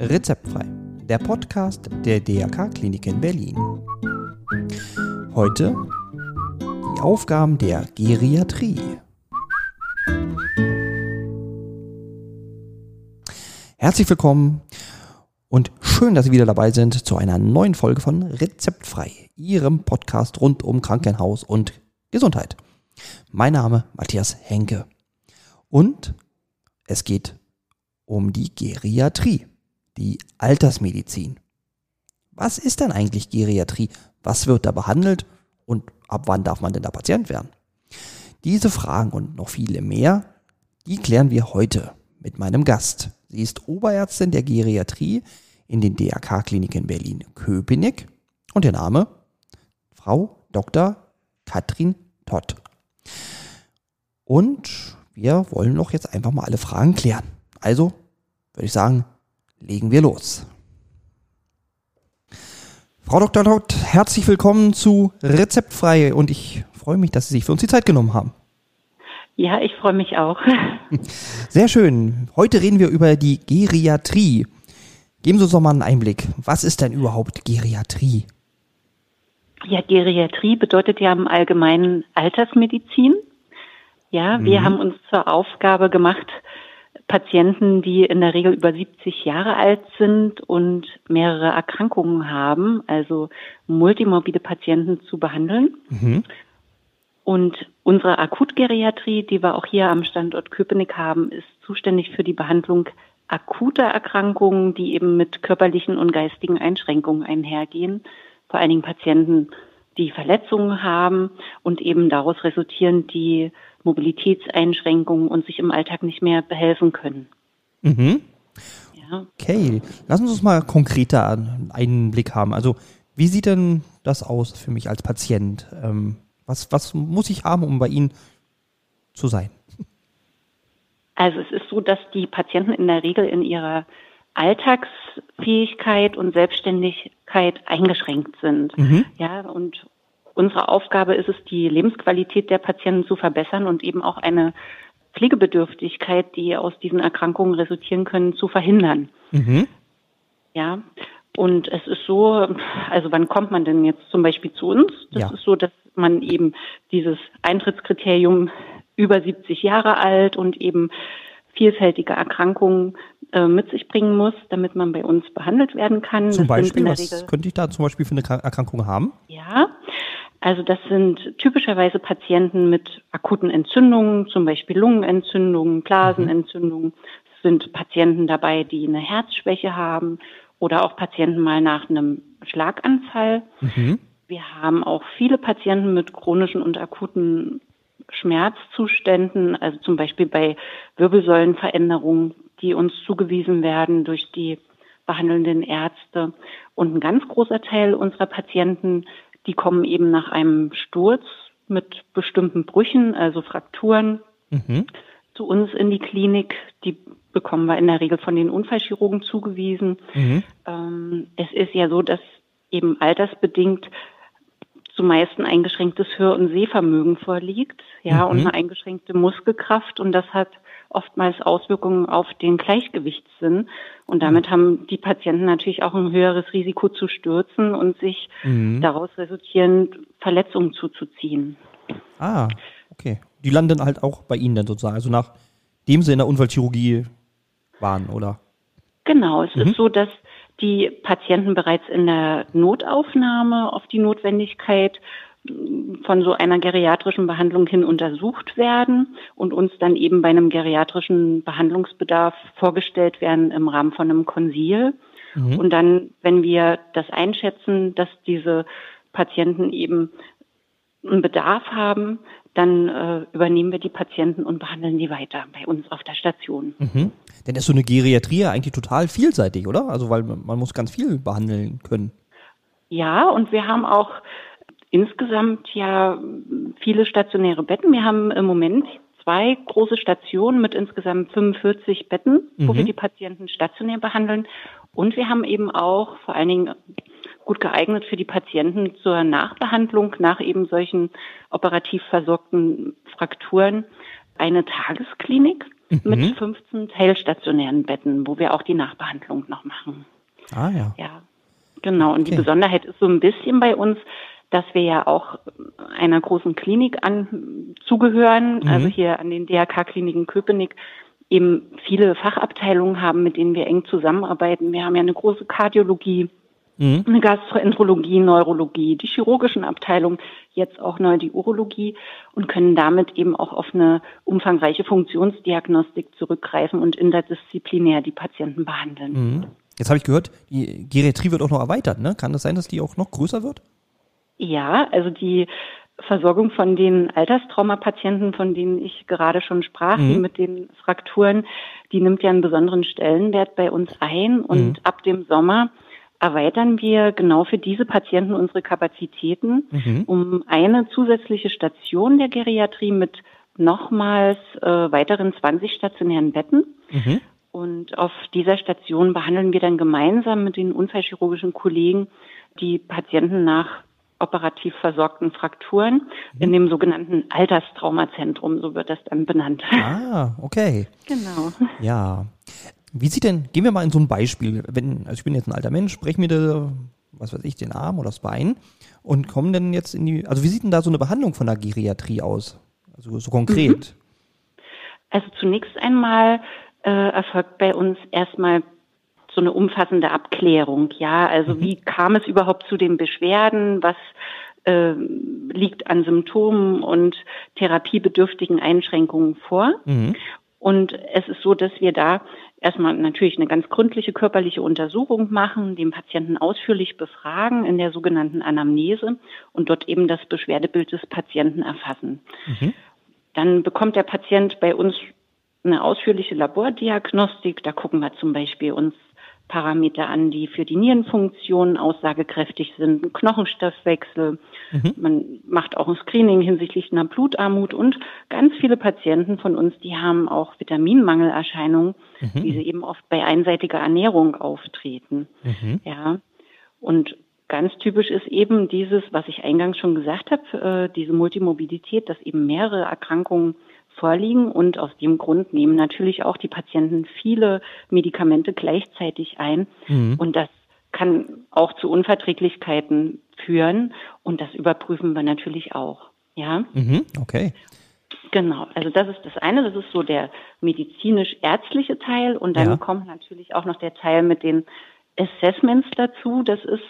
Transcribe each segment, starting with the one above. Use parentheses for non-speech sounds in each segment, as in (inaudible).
Rezeptfrei, der Podcast der DRK Klinik in Berlin. Heute die Aufgaben der Geriatrie. Herzlich willkommen und schön, dass Sie wieder dabei sind zu einer neuen Folge von Rezeptfrei, Ihrem Podcast rund um Krankenhaus und Gesundheit. Mein Name Matthias Henke und es geht um die Geriatrie, die Altersmedizin. Was ist denn eigentlich Geriatrie? Was wird da behandelt und ab wann darf man denn da Patient werden? Diese Fragen und noch viele mehr, die klären wir heute mit meinem Gast. Sie ist Oberärztin der Geriatrie in den DRK-Kliniken Berlin-Köpenick und der Name Frau Dr. Katrin Todd. Und wir wollen doch jetzt einfach mal alle Fragen klären. Also würde ich sagen, legen wir los. Frau Dr. Todd, herzlich willkommen zu Rezeptfrei und ich freue mich, dass Sie sich für uns die Zeit genommen haben. Ja, ich freue mich auch. (laughs) Sehr schön. Heute reden wir über die Geriatrie. Geben Sie uns doch mal einen Einblick. Was ist denn überhaupt Geriatrie? Ja, Geriatrie bedeutet ja im Allgemeinen Altersmedizin. Ja, wir mhm. haben uns zur Aufgabe gemacht, Patienten, die in der Regel über 70 Jahre alt sind und mehrere Erkrankungen haben, also multimorbide Patienten zu behandeln. Mhm. Und unsere Akutgeriatrie, die wir auch hier am Standort Köpenick haben, ist zuständig für die Behandlung akuter Erkrankungen, die eben mit körperlichen und geistigen Einschränkungen einhergehen. Vor allen Dingen Patienten, die Verletzungen haben und eben daraus resultieren die Mobilitätseinschränkungen und sich im Alltag nicht mehr behelfen können. Mhm. Ja. Okay, lass uns mal konkreter einen Blick haben. Also wie sieht denn das aus für mich als Patient? Ähm, was, was muss ich haben, um bei Ihnen zu sein? Also es ist so, dass die Patienten in der Regel in ihrer Alltagsfähigkeit und Selbstständigkeit eingeschränkt sind. Mhm. Ja, und Unsere Aufgabe ist es, die Lebensqualität der Patienten zu verbessern und eben auch eine Pflegebedürftigkeit, die aus diesen Erkrankungen resultieren können, zu verhindern. Mhm. Ja. Und es ist so, also wann kommt man denn jetzt zum Beispiel zu uns? Das ja. ist so, dass man eben dieses Eintrittskriterium über 70 Jahre alt und eben vielfältige Erkrankungen äh, mit sich bringen muss, damit man bei uns behandelt werden kann. Zum Beispiel, was Regel, könnte ich da zum Beispiel für eine Erkrankung haben? Ja, also das sind typischerweise Patienten mit akuten Entzündungen, zum Beispiel Lungenentzündungen, Blasenentzündungen. Es sind Patienten dabei, die eine Herzschwäche haben oder auch Patienten mal nach einem Schlaganfall. Mhm. Wir haben auch viele Patienten mit chronischen und akuten Schmerzzuständen, also zum Beispiel bei Wirbelsäulenveränderungen, die uns zugewiesen werden durch die behandelnden Ärzte. Und ein ganz großer Teil unserer Patienten die kommen eben nach einem Sturz mit bestimmten Brüchen, also Frakturen, mhm. zu uns in die Klinik. Die bekommen wir in der Regel von den Unfallchirurgen zugewiesen. Mhm. Ähm, es ist ja so, dass eben altersbedingt zumeist ein eingeschränktes Hör- und Sehvermögen vorliegt, ja, mhm. und eine eingeschränkte Muskelkraft und das hat oftmals Auswirkungen auf den Gleichgewichtssinn. Und damit haben die Patienten natürlich auch ein höheres Risiko zu stürzen und sich mhm. daraus resultierend Verletzungen zuzuziehen. Ah, okay. Die landen halt auch bei Ihnen dann sozusagen, also nachdem sie in der Unfallchirurgie waren, oder? Genau, es mhm. ist so, dass die Patienten bereits in der Notaufnahme auf die Notwendigkeit von so einer geriatrischen Behandlung hin untersucht werden und uns dann eben bei einem geriatrischen Behandlungsbedarf vorgestellt werden im Rahmen von einem Konsil. Mhm. Und dann, wenn wir das einschätzen, dass diese Patienten eben einen Bedarf haben, dann äh, übernehmen wir die Patienten und behandeln die weiter bei uns auf der Station. Mhm. Denn ist so eine Geriatrie eigentlich total vielseitig, oder? Also weil man muss ganz viel behandeln können. Ja, und wir haben auch insgesamt ja viele stationäre Betten. Wir haben im Moment zwei große Stationen mit insgesamt 45 Betten, mhm. wo wir die Patienten stationär behandeln. Und wir haben eben auch vor allen Dingen gut geeignet für die Patienten zur Nachbehandlung nach eben solchen operativ versorgten Frakturen eine Tagesklinik. mhm. mit 15 teilstationären Betten, wo wir auch die Nachbehandlung noch machen. Ah ja. Ja, genau. Und okay. die Besonderheit ist so ein bisschen bei uns, dass wir ja auch einer großen Klinik an, zugehören, mhm. also hier an den DRK-Kliniken Köpenick eben viele Fachabteilungen haben, mit denen wir eng zusammenarbeiten. Wir haben ja eine große Kardiologie, mhm. eine Gastroenterologie, Neurologie, die chirurgischen Abteilungen, jetzt auch neu die Urologie und können damit eben auch auf eine umfangreiche Funktionsdiagnostik zurückgreifen und interdisziplinär die Patienten behandeln. Mhm. Jetzt habe ich gehört, die Geriatrie wird auch noch erweitert, ne? Kann das sein, dass die auch noch größer wird? Ja, also die Versorgung von den Alterstraumapatienten, von denen ich gerade schon sprach, mhm. mit den Frakturen, die nimmt ja einen besonderen Stellenwert bei uns ein. Und mhm. ab dem Sommer erweitern wir genau für diese Patienten unsere Kapazitäten mhm. um eine zusätzliche Station der Geriatrie mit nochmals äh, weiteren 20 stationären Betten. Mhm. Und auf dieser Station behandeln wir dann gemeinsam mit den unfallchirurgischen Kollegen die Patienten nach operativ versorgten Frakturen mhm. in dem sogenannten Alterstraumazentrum, so wird das dann benannt. Ah, okay. Genau. Ja. Wie sieht denn, gehen wir mal in so ein Beispiel, wenn, also ich bin jetzt ein alter Mensch, breche mir da, was weiß ich, den Arm oder das Bein und komme dann jetzt in die, also wie sieht denn da so eine Behandlung von der Geriatrie aus? Also so konkret. Mhm. Also zunächst einmal äh, erfolgt bei uns erstmal so eine umfassende Abklärung. Ja, also mhm. wie kam es überhaupt zu den Beschwerden? Was äh, liegt an Symptomen und therapiebedürftigen Einschränkungen vor? Mhm. Und es ist so, dass wir da erstmal natürlich eine ganz gründliche körperliche Untersuchung machen, den Patienten ausführlich befragen in der sogenannten Anamnese und dort eben das Beschwerdebild des Patienten erfassen. Mhm. Dann bekommt der Patient bei uns eine ausführliche Labordiagnostik. Da gucken wir zum Beispiel uns Parameter an, die für die Nierenfunktion aussagekräftig sind, Knochenstoffwechsel. Mhm. Man macht auch ein Screening hinsichtlich einer Blutarmut und ganz viele Patienten von uns, die haben auch Vitaminmangelerscheinungen, mhm. wie sie eben oft bei einseitiger Ernährung auftreten. Mhm. Ja. Und ganz typisch ist eben dieses, was ich eingangs schon gesagt habe, äh, diese Multimobilität, dass eben mehrere Erkrankungen vorliegen und aus dem Grund nehmen natürlich auch die Patienten viele Medikamente gleichzeitig ein mhm. und das kann auch zu Unverträglichkeiten führen und das überprüfen wir natürlich auch. Ja. Mhm, okay. Genau, also das ist das eine, das ist so der medizinisch-ärztliche Teil und dann ja. kommt natürlich auch noch der Teil mit den Assessments dazu. Das ist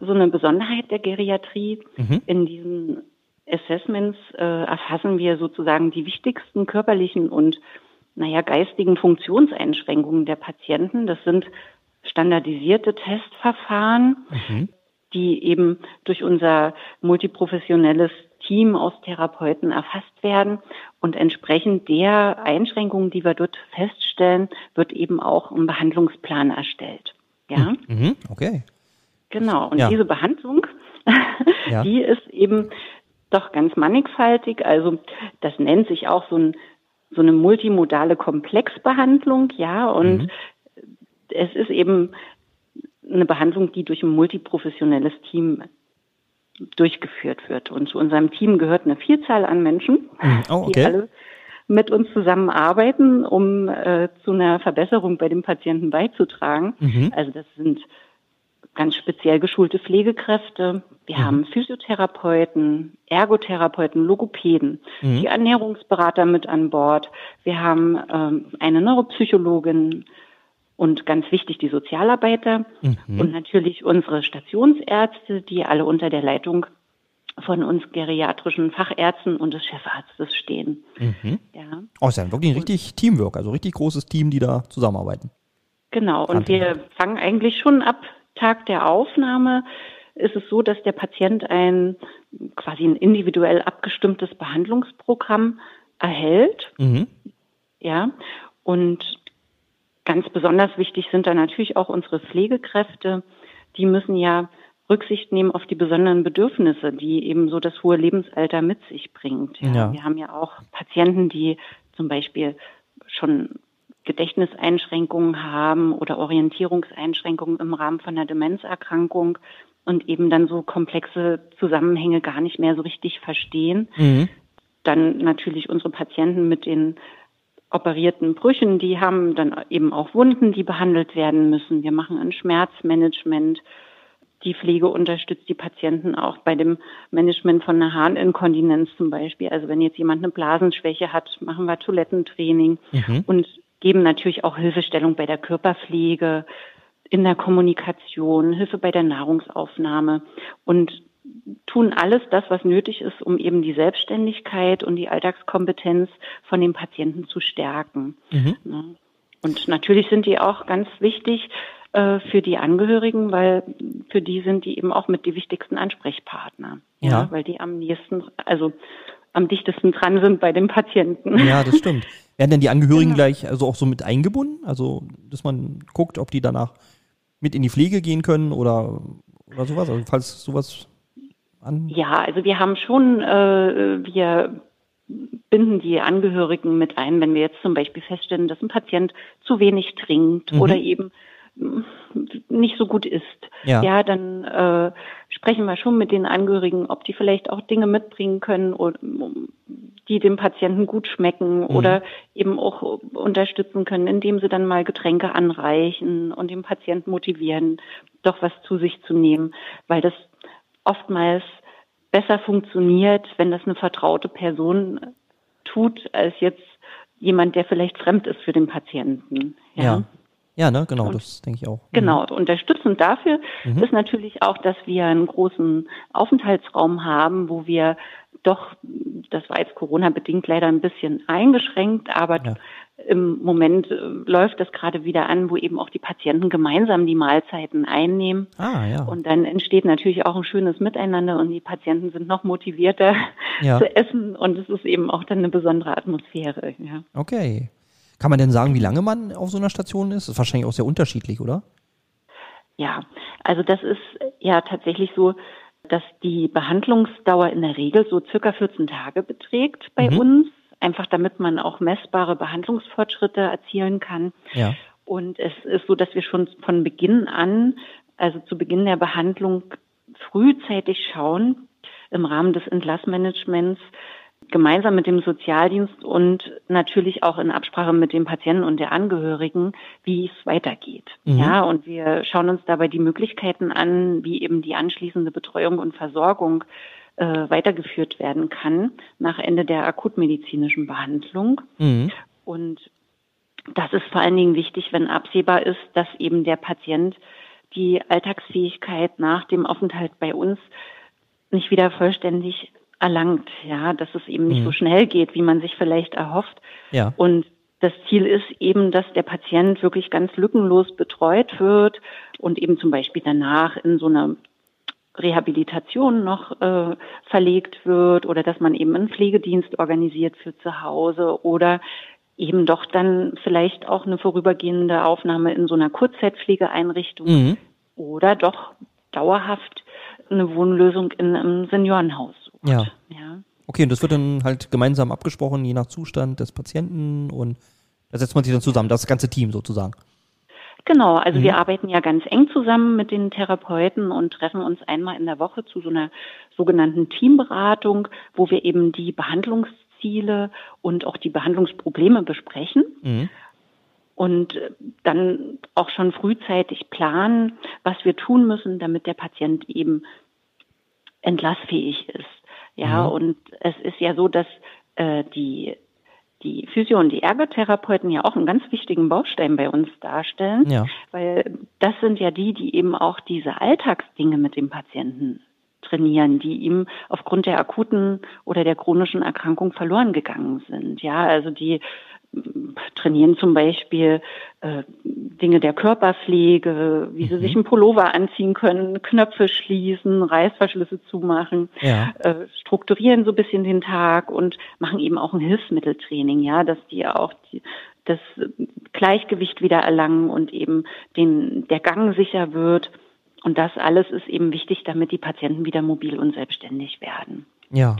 so eine Besonderheit der Geriatrie. Mhm. In diesen Assessments äh, erfassen wir sozusagen die wichtigsten körperlichen und naja, geistigen Funktionseinschränkungen der Patienten. Das sind standardisierte Testverfahren, mhm. die eben durch unser multiprofessionelles Team aus Therapeuten erfasst werden. Und entsprechend der Einschränkungen, die wir dort feststellen, wird eben auch ein Behandlungsplan erstellt. Ja. Mhm. Okay. Genau. Und ja. diese Behandlung, (laughs) ja. die ist eben doch ganz mannigfaltig. Also das nennt sich auch so, ein, so eine multimodale Komplexbehandlung, ja. Und mhm. Es ist eben eine Behandlung, die durch ein multiprofessionelles Team durchgeführt wird. Und zu unserem Team gehört eine Vielzahl an Menschen, mhm. oh, okay. die alle mit uns zusammenarbeiten, um äh, zu einer Verbesserung bei dem Patienten beizutragen. Mhm. Also das sind ganz speziell geschulte Pflegekräfte. Wir mhm. haben Physiotherapeuten, Ergotherapeuten, Logopäden, mhm. die Ernährungsberater mit an Bord. Wir haben ähm, eine Neuropsychologin und ganz wichtig die Sozialarbeiter mhm. und natürlich unsere Stationsärzte, die alle unter der Leitung von uns geriatrischen Fachärzten und des Chefarztes stehen. Mhm. Ja. Oh, ist ja wirklich ein richtig Teamwork, also richtig großes Team, die da zusammenarbeiten. Genau, und wir fangen eigentlich schon ab Tag der Aufnahme ist es so, dass der Patient ein quasi ein individuell abgestimmtes Behandlungsprogramm erhält. Mhm. Ja, und ganz besonders wichtig sind da natürlich auch unsere Pflegekräfte. Die müssen ja Rücksicht nehmen auf die besonderen Bedürfnisse, die eben so das hohe Lebensalter mit sich bringt. Ja. ja. Wir haben ja auch Patienten, die zum Beispiel schon Gedächtniseinschränkungen haben oder Orientierungseinschränkungen im Rahmen von einer Demenzerkrankung und eben dann so komplexe Zusammenhänge gar nicht mehr so richtig verstehen. Mhm. Dann natürlich unsere Patienten mit den operierten Brüchen, die haben dann eben auch Wunden, die behandelt werden müssen. Wir machen ein Schmerzmanagement. Die Pflege unterstützt die Patienten auch bei dem Management von einer Harninkontinenz zum Beispiel. Also wenn jetzt jemand eine Blasenschwäche hat, machen wir Toilettentraining mhm. und geben natürlich auch Hilfestellung bei der Körperpflege, in der Kommunikation, Hilfe bei der Nahrungsaufnahme und tun alles das, was nötig ist, um eben die Selbstständigkeit und die Alltagskompetenz von den Patienten zu stärken. Mhm. Ne? Und natürlich sind die auch ganz wichtig äh, für die Angehörigen, weil für die sind die eben auch mit die wichtigsten Ansprechpartner. Ja. ja. Weil die am nächsten, also am dichtesten dran sind bei den Patienten. Ja, das (laughs) stimmt. Werden denn die Angehörigen genau. gleich also auch so mit eingebunden? Also, dass man guckt, ob die danach mit in die Pflege gehen können oder, oder sowas? Also, falls sowas an? Ja, also wir haben schon, äh, wir binden die Angehörigen mit ein, wenn wir jetzt zum Beispiel feststellen, dass ein Patient zu wenig trinkt mhm. oder eben nicht so gut ist. Ja, ja dann äh, sprechen wir schon mit den Angehörigen, ob die vielleicht auch Dinge mitbringen können, die dem Patienten gut schmecken mhm. oder eben auch unterstützen können, indem sie dann mal Getränke anreichen und den Patienten motivieren, doch was zu sich zu nehmen, weil das oftmals besser funktioniert, wenn das eine vertraute Person tut, als jetzt jemand, der vielleicht fremd ist für den Patienten. Ja. ja. Ja, ne, genau, und, das denke ich auch. Mhm. Genau, unterstützend dafür mhm. ist natürlich auch, dass wir einen großen Aufenthaltsraum haben, wo wir doch, das war jetzt Corona-bedingt leider ein bisschen eingeschränkt, aber ja. Im Moment äh, läuft das gerade wieder an, wo eben auch die Patienten gemeinsam die Mahlzeiten einnehmen. Ah, ja. Und dann entsteht natürlich auch ein schönes Miteinander und die Patienten sind noch motivierter ja. (laughs) zu essen und es ist eben auch dann eine besondere Atmosphäre. Ja. Okay. Kann man denn sagen, wie lange man auf so einer Station ist? Das ist wahrscheinlich auch sehr unterschiedlich, oder? Ja, also das ist ja tatsächlich so, dass die Behandlungsdauer in der Regel so circa 14 Tage beträgt bei mhm. uns, einfach damit man auch messbare Behandlungsfortschritte erzielen kann. Ja. Und es ist so, dass wir schon von Beginn an, also zu Beginn der Behandlung, frühzeitig schauen, im Rahmen des Entlassmanagements, gemeinsam mit dem Sozialdienst und natürlich auch in Absprache mit dem Patienten und der Angehörigen, wie es weitergeht. Mhm. Ja, und wir schauen uns dabei die Möglichkeiten an, wie eben die anschließende Betreuung und Versorgung äh, weitergeführt werden kann nach Ende der akutmedizinischen Behandlung. Mhm. Und das ist vor allen Dingen wichtig, wenn absehbar ist, dass eben der Patient die Alltagsfähigkeit nach dem Aufenthalt bei uns nicht wieder vollständig erlangt, ja, dass es eben nicht mhm. so schnell geht, wie man sich vielleicht erhofft. Ja. Und das Ziel ist eben, dass der Patient wirklich ganz lückenlos betreut wird und eben zum Beispiel danach in so eine Rehabilitation noch äh, verlegt wird oder dass man eben einen Pflegedienst organisiert für zu Hause oder eben doch dann vielleicht auch eine vorübergehende Aufnahme in so einer Kurzzeitpflegeeinrichtung mhm. oder doch dauerhaft eine Wohnlösung in einem Seniorenhaus. Ja. ja. Okay, und das wird dann halt gemeinsam abgesprochen, je nach Zustand des Patienten und da setzt man sich dann zusammen, das ganze Team sozusagen. Genau, also mhm. wir arbeiten ja ganz eng zusammen mit den Therapeuten und treffen uns einmal in der Woche zu so einer sogenannten Teamberatung, wo wir eben die Behandlungsziele und auch die Behandlungsprobleme besprechen. Mhm. Und dann auch schon frühzeitig planen, was wir tun müssen, damit der Patient eben entlassfähig ist. Ja, mhm. und es ist ja so, dass äh, die die Physio- und die Ergotherapeuten ja auch einen ganz wichtigen Baustein bei uns darstellen, ja. weil das sind ja die, die eben auch diese Alltagsdinge mit dem Patienten trainieren, die ihm aufgrund der akuten oder der chronischen Erkrankung verloren gegangen sind. Ja, also die trainieren zum Beispiel äh, Dinge der Körperpflege, wie sie mhm. sich einen Pullover anziehen können, Knöpfe schließen, Reißverschlüsse zumachen, ja. äh, strukturieren so ein bisschen den Tag und machen eben auch ein Hilfsmitteltraining, ja, dass die auch die, das Gleichgewicht wieder erlangen und eben den, der Gang sicher wird. Und das alles ist eben wichtig, damit die Patienten wieder mobil und selbstständig werden. Ja.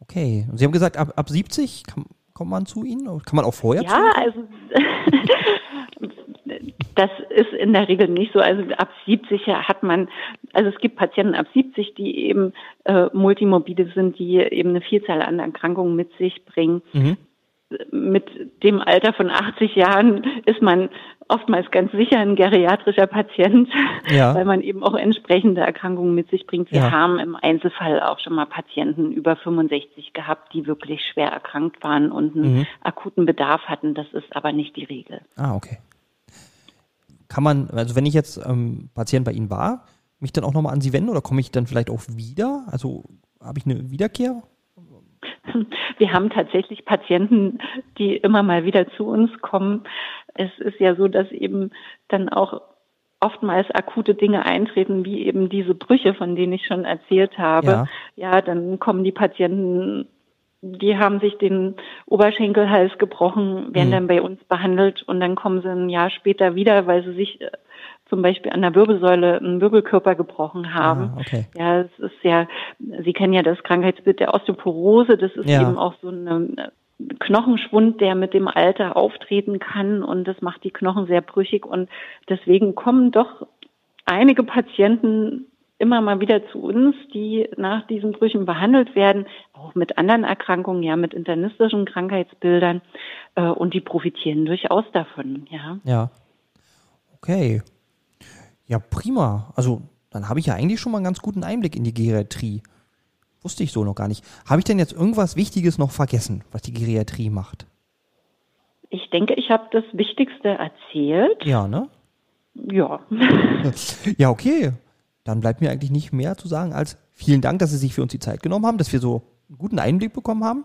Okay. Und Sie haben gesagt, ab, ab 70 kann, kommt man zu Ihnen? Kann man auch vorher Ja, also (laughs) das ist in der Regel nicht so. Also ab 70 hat man, also es gibt Patienten ab 70, die eben äh, multimobile sind, die eben eine Vielzahl an Erkrankungen mit sich bringen. Mhm. Mit dem Alter von 80 Jahren ist man oftmals ganz sicher ein geriatrischer Patient, ja. (laughs) weil man eben auch entsprechende Erkrankungen mit sich bringt. Wir ja. haben im Einzelfall auch schon mal Patienten über 65 gehabt, die wirklich schwer erkrankt waren und einen mhm. akuten Bedarf hatten. Das ist aber nicht die Regel. Ah, okay. Kann man, also wenn ich jetzt ähm, Patient bei Ihnen war, mich dann auch nochmal an Sie wenden oder komme ich dann vielleicht auch wieder? Also habe ich eine Wiederkehr? Wir haben tatsächlich Patienten, die immer mal wieder zu uns kommen. Es ist ja so, dass eben dann auch oftmals akute Dinge eintreten, wie eben diese Brüche, von denen ich schon erzählt habe. Ja, ja dann kommen die Patienten, die haben sich den Oberschenkelhals gebrochen, werden mhm. dann bei uns behandelt und dann kommen sie ein Jahr später wieder, weil sie sich zum Beispiel an der Wirbelsäule einen Wirbelkörper gebrochen haben. Ah, okay. Ja, es ist ja, Sie kennen ja das Krankheitsbild der Osteoporose, das ist ja. eben auch so ein Knochenschwund, der mit dem Alter auftreten kann und das macht die Knochen sehr brüchig und deswegen kommen doch einige Patienten immer mal wieder zu uns, die nach diesen Brüchen behandelt werden, auch mit anderen Erkrankungen, ja, mit internistischen Krankheitsbildern, äh, und die profitieren durchaus davon, ja. Ja. Okay. Ja, prima. Also, dann habe ich ja eigentlich schon mal einen ganz guten Einblick in die Geriatrie. Wusste ich so noch gar nicht. Habe ich denn jetzt irgendwas Wichtiges noch vergessen, was die Geriatrie macht? Ich denke, ich habe das Wichtigste erzählt. Ja, ne? Ja. (laughs) ja, okay. Dann bleibt mir eigentlich nicht mehr zu sagen als vielen Dank, dass Sie sich für uns die Zeit genommen haben, dass wir so einen guten Einblick bekommen haben.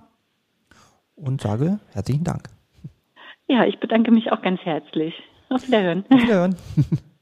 Und sage herzlichen Dank. Ja, ich bedanke mich auch ganz herzlich. Auf Wiederhören. Auf Wiederhören. (laughs)